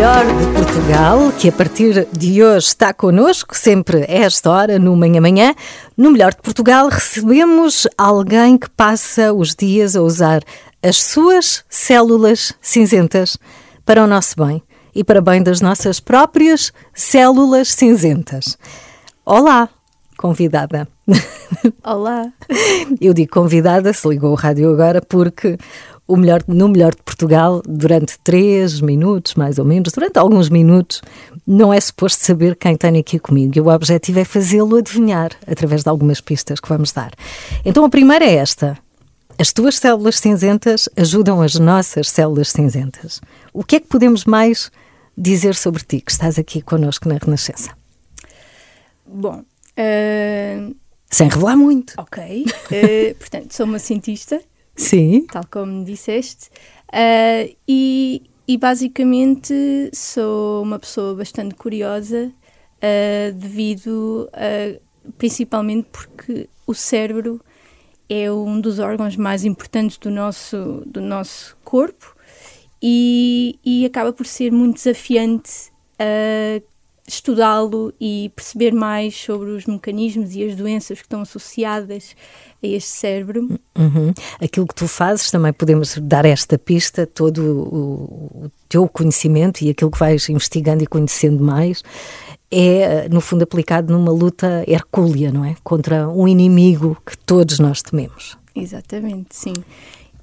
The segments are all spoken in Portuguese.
Melhor de Portugal, que a partir de hoje está connosco, sempre a esta hora, no Manhã Manhã, no Melhor de Portugal recebemos alguém que passa os dias a usar as suas células cinzentas para o nosso bem e para bem das nossas próprias células cinzentas. Olá, convidada. Olá. Eu digo convidada, se ligou o rádio agora, porque o melhor, no Melhor de Portugal, durante três minutos, mais ou menos, durante alguns minutos, não é suposto saber quem tem aqui comigo. E o objetivo é fazê-lo adivinhar através de algumas pistas que vamos dar. Então a primeira é esta. As tuas células cinzentas ajudam as nossas células cinzentas. O que é que podemos mais dizer sobre ti, que estás aqui connosco na Renascença? Bom, eh, Sem revelar muito. ok. Eh, portanto, sou uma cientista, Sim. tal como disseste, eh, e, e basicamente sou uma pessoa bastante curiosa, eh, devido a, principalmente porque o cérebro é um dos órgãos mais importantes do nosso, do nosso corpo e, e acaba por ser muito desafiante uh, estudá-lo e perceber mais sobre os mecanismos e as doenças que estão associadas a este cérebro. Uhum. Aquilo que tu fazes, também podemos dar esta pista, todo o, o teu conhecimento e aquilo que vais investigando e conhecendo mais, é, no fundo, aplicado numa luta hercúlea, não é? Contra um inimigo que todos nós tememos. Exatamente, sim.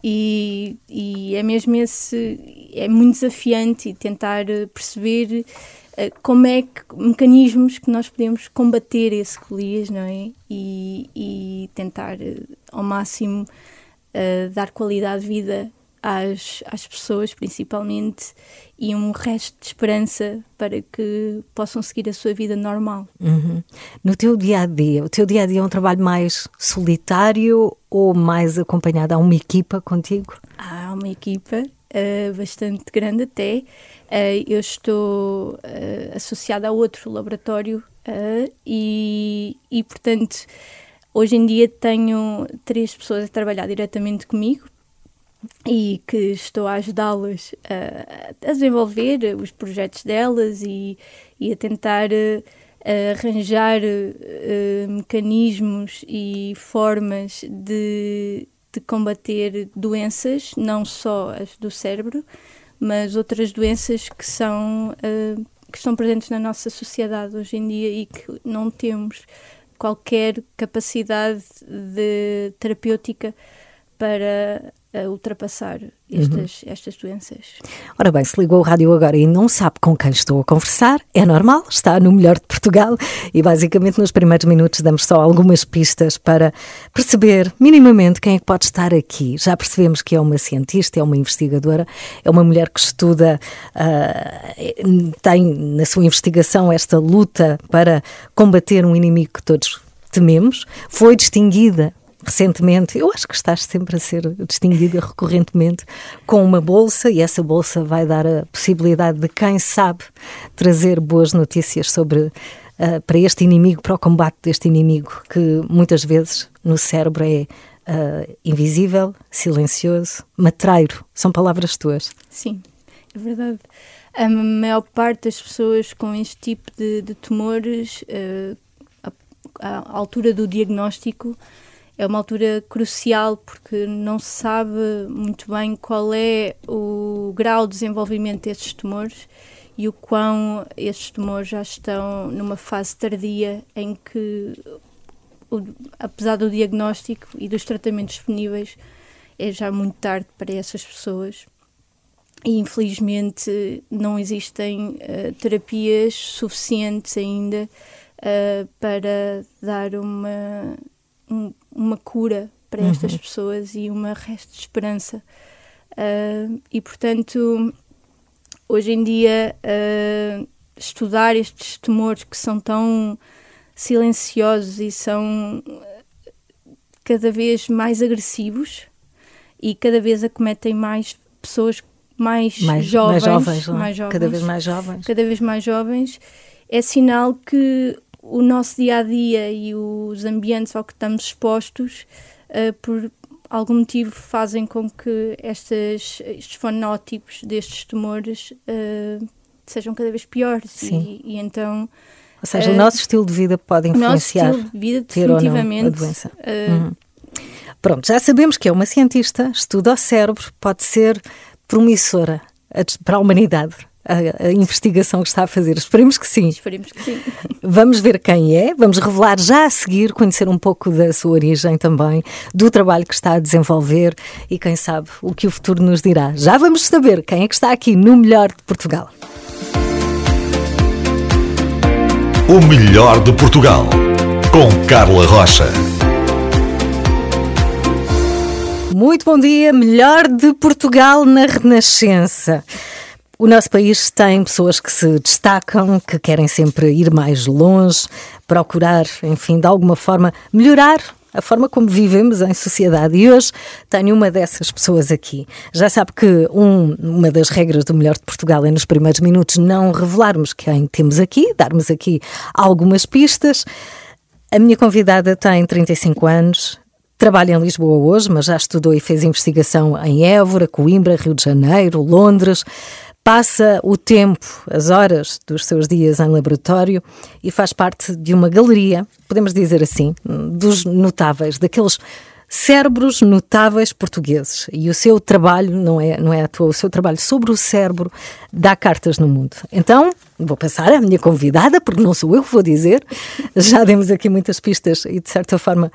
E, e é mesmo esse, é muito desafiante tentar perceber como é que, mecanismos que nós podemos combater esse Golias, não é? E, e tentar eh, ao máximo eh, dar qualidade de vida às, às pessoas, principalmente, e um resto de esperança para que possam seguir a sua vida normal. Uhum. No teu dia a dia, o teu dia a dia é um trabalho mais solitário ou mais acompanhado? Há uma equipa contigo? Há uma equipa uh, bastante grande até. Uh, eu estou uh, associada a outro laboratório e, e, portanto, hoje em dia tenho três pessoas a trabalhar diretamente comigo e que estou a ajudá-las a, a desenvolver os projetos delas e, e a tentar arranjar mecanismos e formas de de combater doenças, não só as do cérebro, mas outras doenças que são uh, que estão presentes na nossa sociedade hoje em dia e que não temos qualquer capacidade de terapêutica para uh, ultrapassar estas, uhum. estas doenças. Ora bem, se ligou o rádio agora e não sabe com quem estou a conversar, é normal, está no melhor de Portugal e basicamente nos primeiros minutos damos só algumas pistas para perceber minimamente quem é que pode estar aqui. Já percebemos que é uma cientista, é uma investigadora, é uma mulher que estuda, uh, tem na sua investigação esta luta para combater um inimigo que todos tememos, foi distinguida recentemente, eu acho que estás sempre a ser distinguida recorrentemente com uma bolsa e essa bolsa vai dar a possibilidade de quem sabe trazer boas notícias sobre uh, para este inimigo, para o combate deste inimigo que muitas vezes no cérebro é uh, invisível, silencioso, matreiro. São palavras tuas. Sim, é verdade. A maior parte das pessoas com este tipo de, de tumores, uh, a, a altura do diagnóstico é uma altura crucial porque não se sabe muito bem qual é o grau de desenvolvimento destes tumores e o quão estes tumores já estão numa fase tardia em que, apesar do diagnóstico e dos tratamentos disponíveis, é já muito tarde para essas pessoas. E infelizmente não existem uh, terapias suficientes ainda uh, para dar uma um, uma cura para estas uhum. pessoas e uma resto de esperança Uh, e, portanto, hoje em dia, uh, estudar estes tumores que são tão silenciosos e são cada vez mais agressivos e cada vez acometem mais pessoas mais, mais jovens, mais jovens, é? mais jovens, cada vez mais jovens, cada vez mais jovens, é sinal que o nosso dia a dia e os ambientes ao que estamos expostos, uh, por algum motivo, fazem com que estas, estes fonótipos destes tumores uh, sejam cada vez piores. Sim. E, e então. Ou seja, o nosso estilo de vida pode influenciar. O nosso estilo de vida, definitivamente. a doença. Uhum. Pronto, já sabemos que é uma cientista, estuda o cérebro, pode ser promissora para a humanidade. A, a, investigação que está a fazer. Esperemos que sim. Esperemos que sim. Vamos ver quem é, vamos revelar já a seguir, conhecer um pouco da sua origem também, do trabalho que está a desenvolver e quem sabe o que o futuro nos dirá. Já vamos saber quem é que está aqui no Melhor de Portugal. O Melhor de Portugal, com Carla Rocha. Muito bom dia, melhor de Portugal na Renascença. O nosso país tem pessoas que se destacam, que querem sempre ir mais longe, procurar, enfim, de alguma forma melhorar a forma como vivemos em sociedade. E hoje tenho uma dessas pessoas aqui. Já sabe que um, uma das regras do Melhor de Portugal é nos primeiros minutos não revelarmos quem temos aqui, darmos aqui algumas pistas. A minha convidada tem 35 anos, Trabalha em Lisboa hoje, mas já estudou e fez investigação em Évora, Coimbra, Rio de Janeiro, Londres. Passa o tempo, as horas dos seus dias em laboratório e faz parte de uma galeria, podemos dizer assim, dos notáveis, daqueles cérebros notáveis portugueses. E o seu trabalho, não é, não é à toa, o seu trabalho sobre o cérebro dá cartas no mundo. Então, vou passar à minha convidada, porque não sou eu que vou dizer. Já demos aqui muitas pistas e, de certa forma,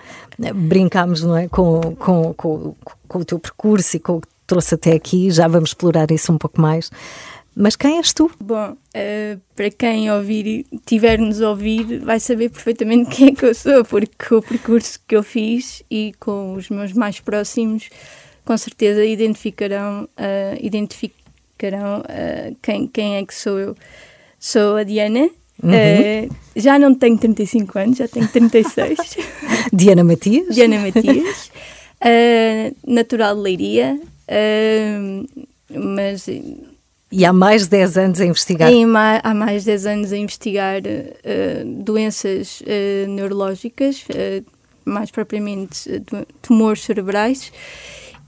brincámos não é, com, com, com, com o teu percurso e com o que trouxe até aqui. Já vamos explorar isso um pouco mais. Mas quem és tu? Bom, uh, para quem ouvir, tiver-nos a ouvir, vai saber perfeitamente quem é que eu sou, porque o percurso que eu fiz e com os meus mais próximos, com certeza identificarão, uh, identificarão uh, quem, quem é que sou eu. Sou a Diana, uhum. já não tenho 35 anos, já tenho 36. Diana Matias? Diana Matias, natural de Leiria, mas e há mais de 10 anos a investigar? há mais de 10 anos a investigar uh, doenças uh, neurológicas, uh, mais propriamente tumores cerebrais,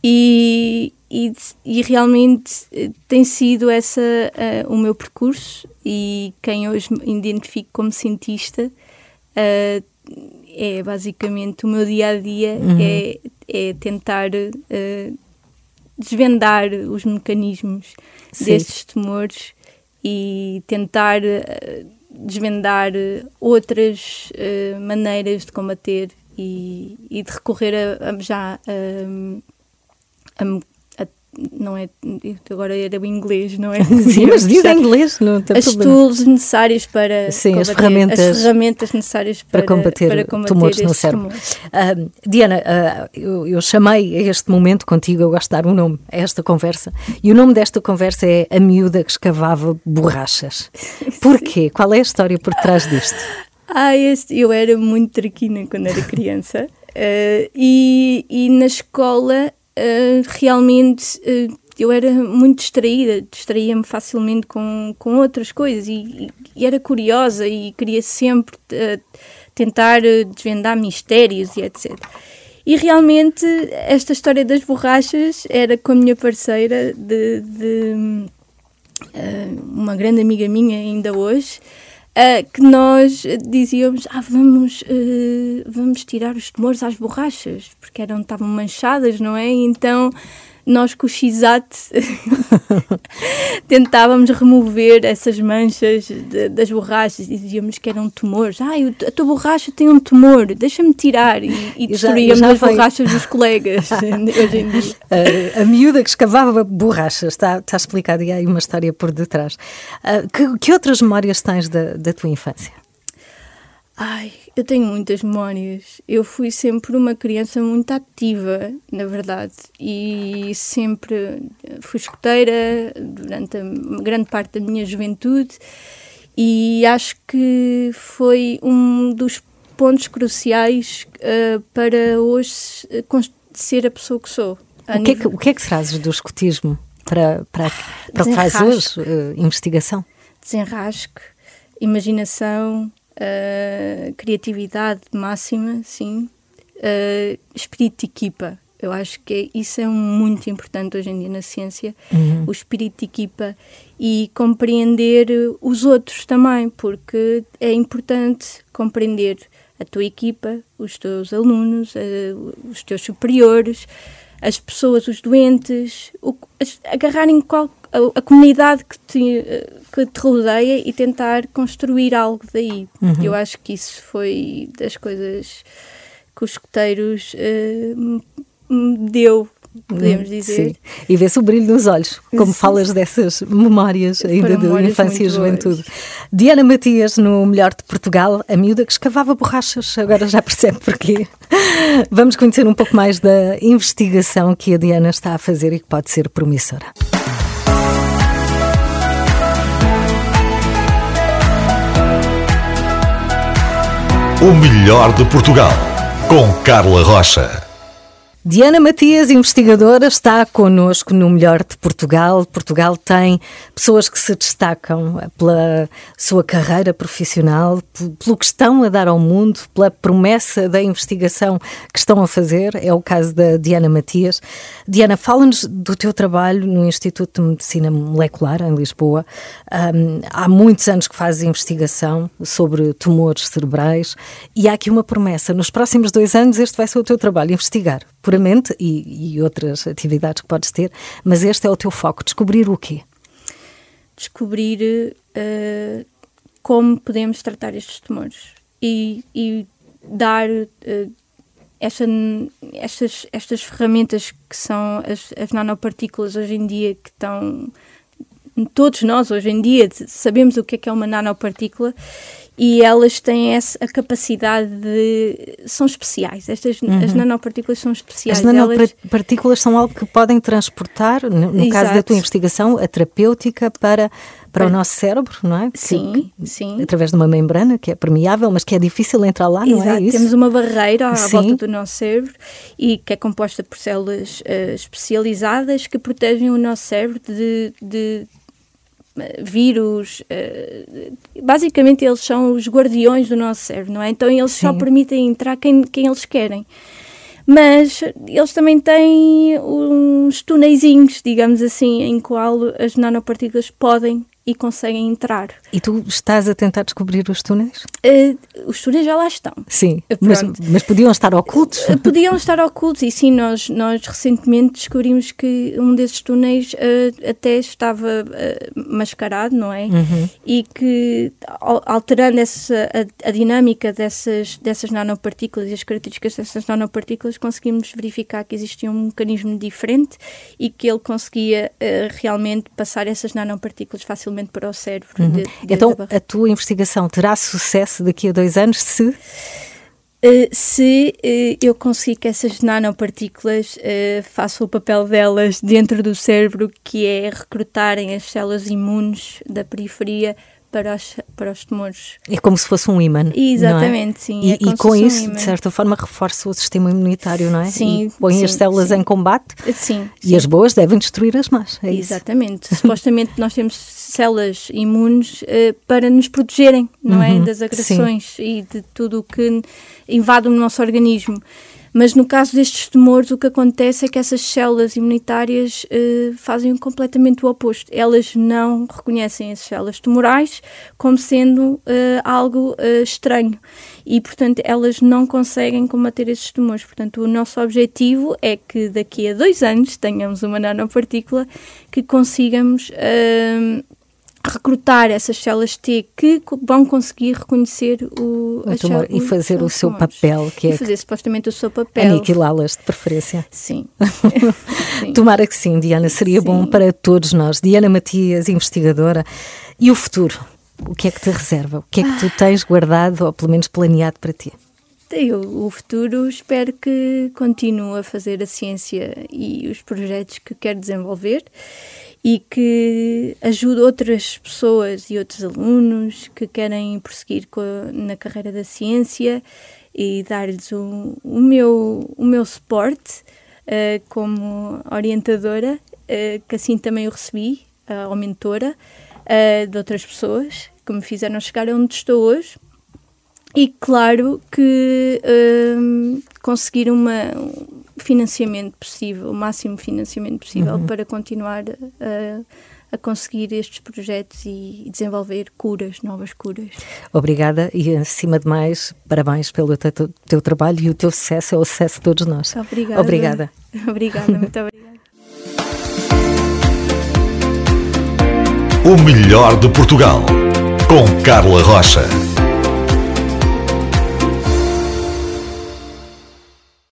e, e, e realmente tem sido essa o meu percurso e quem hoje me identifico como cientista é basicamente o meu dia a dia, uhum. é, é tentar desvendar os mecanismos Sim. destes tumores e tentar uh, desvendar outras uh, maneiras de combater e, e de recorrer a, a já a, não é agora era o inglês, não é? Sim, mas diz em inglês, não tem As problema. tools necessárias para Sim, combater, as ferramentas, as ferramentas necessárias para, para combater, para combater tumores no cérebro. Uh, Diana, uh, eu, eu, chamei a este momento contigo, eu gosto de dar um nome a esta conversa, e o nome desta conversa é A Miúda que Escavava Borrachas. Porquê? Qual é a história por trás disto? Ah, este, eu era muito traquina quando era criança uh, e, e na escola uh, realmente uh, eu era muito distraída, distraía-me facilmente com, com outras coisas e, e, era curiosa e queria sempre uh, tentar desvendar mistérios e etc. E realmente esta história das borrachas era com a minha parceira de, de uma grande amiga minha ainda hoje, Uh, que nós dizíamos, ah, vamos, uh, vamos tirar os tumores às borrachas, porque eram, estavam manchadas, não é? Então nós com o XAT tentávamos remover essas manchas de, das borrachas e dizíamos que eram tumores. Ah, a tua borracha tem um tumor, deixa-me tirar. E, e destruíamos já, já as foi... borrachas dos colegas hoje em dia. A, a miúda que escavava borrachas, está, está explicado e há aí uma história por detrás. Uh, que, que outras memórias tens da, da tua infância? Ai, eu tenho muitas memórias. Eu fui sempre uma criança muito ativa, na verdade, e sempre fui escoteira durante a grande parte da minha juventude, e acho que foi um dos pontos cruciais uh, para hoje ser a pessoa que sou. O que, é que, o que, é que trazes do escotismo para, para, para o que faz hoje, uh, investigação? Desenrasque, imaginação, uh, criatividade máxima, sim, uh, espírito de equipa. Eu acho que isso é muito importante hoje em dia na ciência, uhum. o espírito de equipa e compreender os outros também, porque é importante compreender a tua equipa, os teus alunos, uh, os teus superiores, as pessoas, os doentes, o, as, agarrarem qual, a, a, comunidade que te, que te rodeia e tentar construir algo daí. Uhum. Eu acho que isso foi das coisas que os escuteiros uh, me deu podemos dizer. Sim. E vê-se o brilho nos olhos, como Sim. falas dessas memórias ainda de infância e juventude. Boas. Diana Matias, no Melhor de Portugal, a miúda que escavava borrachas, agora já percebe porquê. Vamos conhecer um pouco mais da investigação que a Diana está a fazer e que pode ser promissora. O melhor de Portugal, com Carla Rocha. Diana Matias, investigadora, está connosco no Melhor de Portugal. Portugal tem pessoas que se destacam pela sua carreira profissional, pelo que estão a dar ao mundo, pela promessa da investigação que estão a fazer. É o caso da Diana Matias. Diana, fala-nos do teu trabalho no Instituto de Medicina Molecular, em Lisboa. Um, há muitos anos que fazes investigação sobre tumores cerebrais e há aqui uma promessa. Nos próximos dois anos, este vai ser o teu trabalho, investigar puramente e, e outras atividades que podes ter, mas este é o teu foco, descobrir o quê? Descobrir uh, como podemos tratar estes tumores e, e dar uh, esta, estas, estas ferramentas que são as, as nanopartículas hoje em dia que estão todos nós hoje em dia sabemos o que é, que é uma nanopartícula e elas têm essa a capacidade de são especiais estas uhum. as nanopartículas são especiais as nanopartículas elas... são algo que podem transportar no, no caso da tua investigação a terapêutica para para o nosso cérebro, não é? Sim, que, sim. Através de uma membrana que é permeável, mas que é difícil entrar lá, não é Exato. é isso? Temos uma barreira à sim. volta do nosso cérebro e que é composta por células uh, especializadas que protegem o nosso cérebro de, de vírus, uh, basicamente eles são os guardiões do nosso cérebro, não é? Então eles Sim. só permitem entrar quem, quem eles querem. Mas eles também têm uns tuneizinhos, digamos assim, em qual as nanopartículas podem e conseguem entrar. E tu estás a tentar descobrir os túneis? Uh, os túneis já lá estão. Sim, mas, mas, podiam estar ocultos? Uh, podiam estar ocultos e sim, nós, nós recentemente descobrimos que um desses túneis uh, até estava mascarado, não é? Uhum. E que alterando essa, a, a, dinâmica dessas, dessas nanopartículas e as características dessas nanopartículas conseguimos verificar que existia um mecanismo diferente e que ele conseguia realmente passar essas nanopartículas facilmente para o cérebro. Uhum. De, de então, a tua investigação terá sucesso daqui a dois anos se. Uh, se uh, eu conseguir que essas nanopartículas uh, façam o papel delas dentro do cérebro, que é recrutarem as células imunes da periferia para os, para os tumores. É como se fosse um ímã. Exatamente, é? sim. E, é e com isso, um de certa forma, reforça o sistema imunitário, não é? Sim. E põe sim, as células sim. em combate. Sim. E sim. as boas devem destruir as más. É Exatamente. Isso. Supostamente nós temos células imunes uh, para nos protegerem, não é? uhum. é? Das agressões e de tudo o que invade o nosso organismo. Mas no caso destes tumores, o que acontece é que essas células imunitárias uh, fazem completamente o oposto. Elas não reconhecem as células tumorais como sendo uh, algo uh, estranho e, portanto, elas não conseguem combater esses tumores. Portanto, o nosso objetivo é que daqui a dois anos tenhamos uma nanopartícula que consigamos recrutar essas células T que vão conseguir reconhecer o, o tumor e fazer o seu papel, que e é fazer supostamente o seu papel. Aniquilá-las de preferência. Sim. sim. Tomara que sim, Diana, seria sim. bom para todos nós. Diana Matias, investigadora. E o futuro? o que é que te reserva? O que é que tu tens guardado ou pelo menos planeado para ti? Eu, o futuro, espero que continue a fazer a ciência e os projetos que quero desenvolver e que ajude outras pessoas e outros alunos que querem prosseguir na carreira da ciência e dar-lhes o, o, meu, o meu suporte uh, como orientadora, uh, que assim também eu recebi, uh, ou mentora, de outras pessoas que me fizeram chegar onde estou hoje. E claro que conseguir uma, um financiamento possível, o máximo financiamento possível uhum. para continuar a, a conseguir estes projetos e desenvolver curas, novas curas. Obrigada e, acima de mais, parabéns pelo teu, teu trabalho e o teu sucesso, é o sucesso de todos nós. Obrigada. Obrigada. obrigada, muito obrigada. O melhor de Portugal, com Carla Rocha.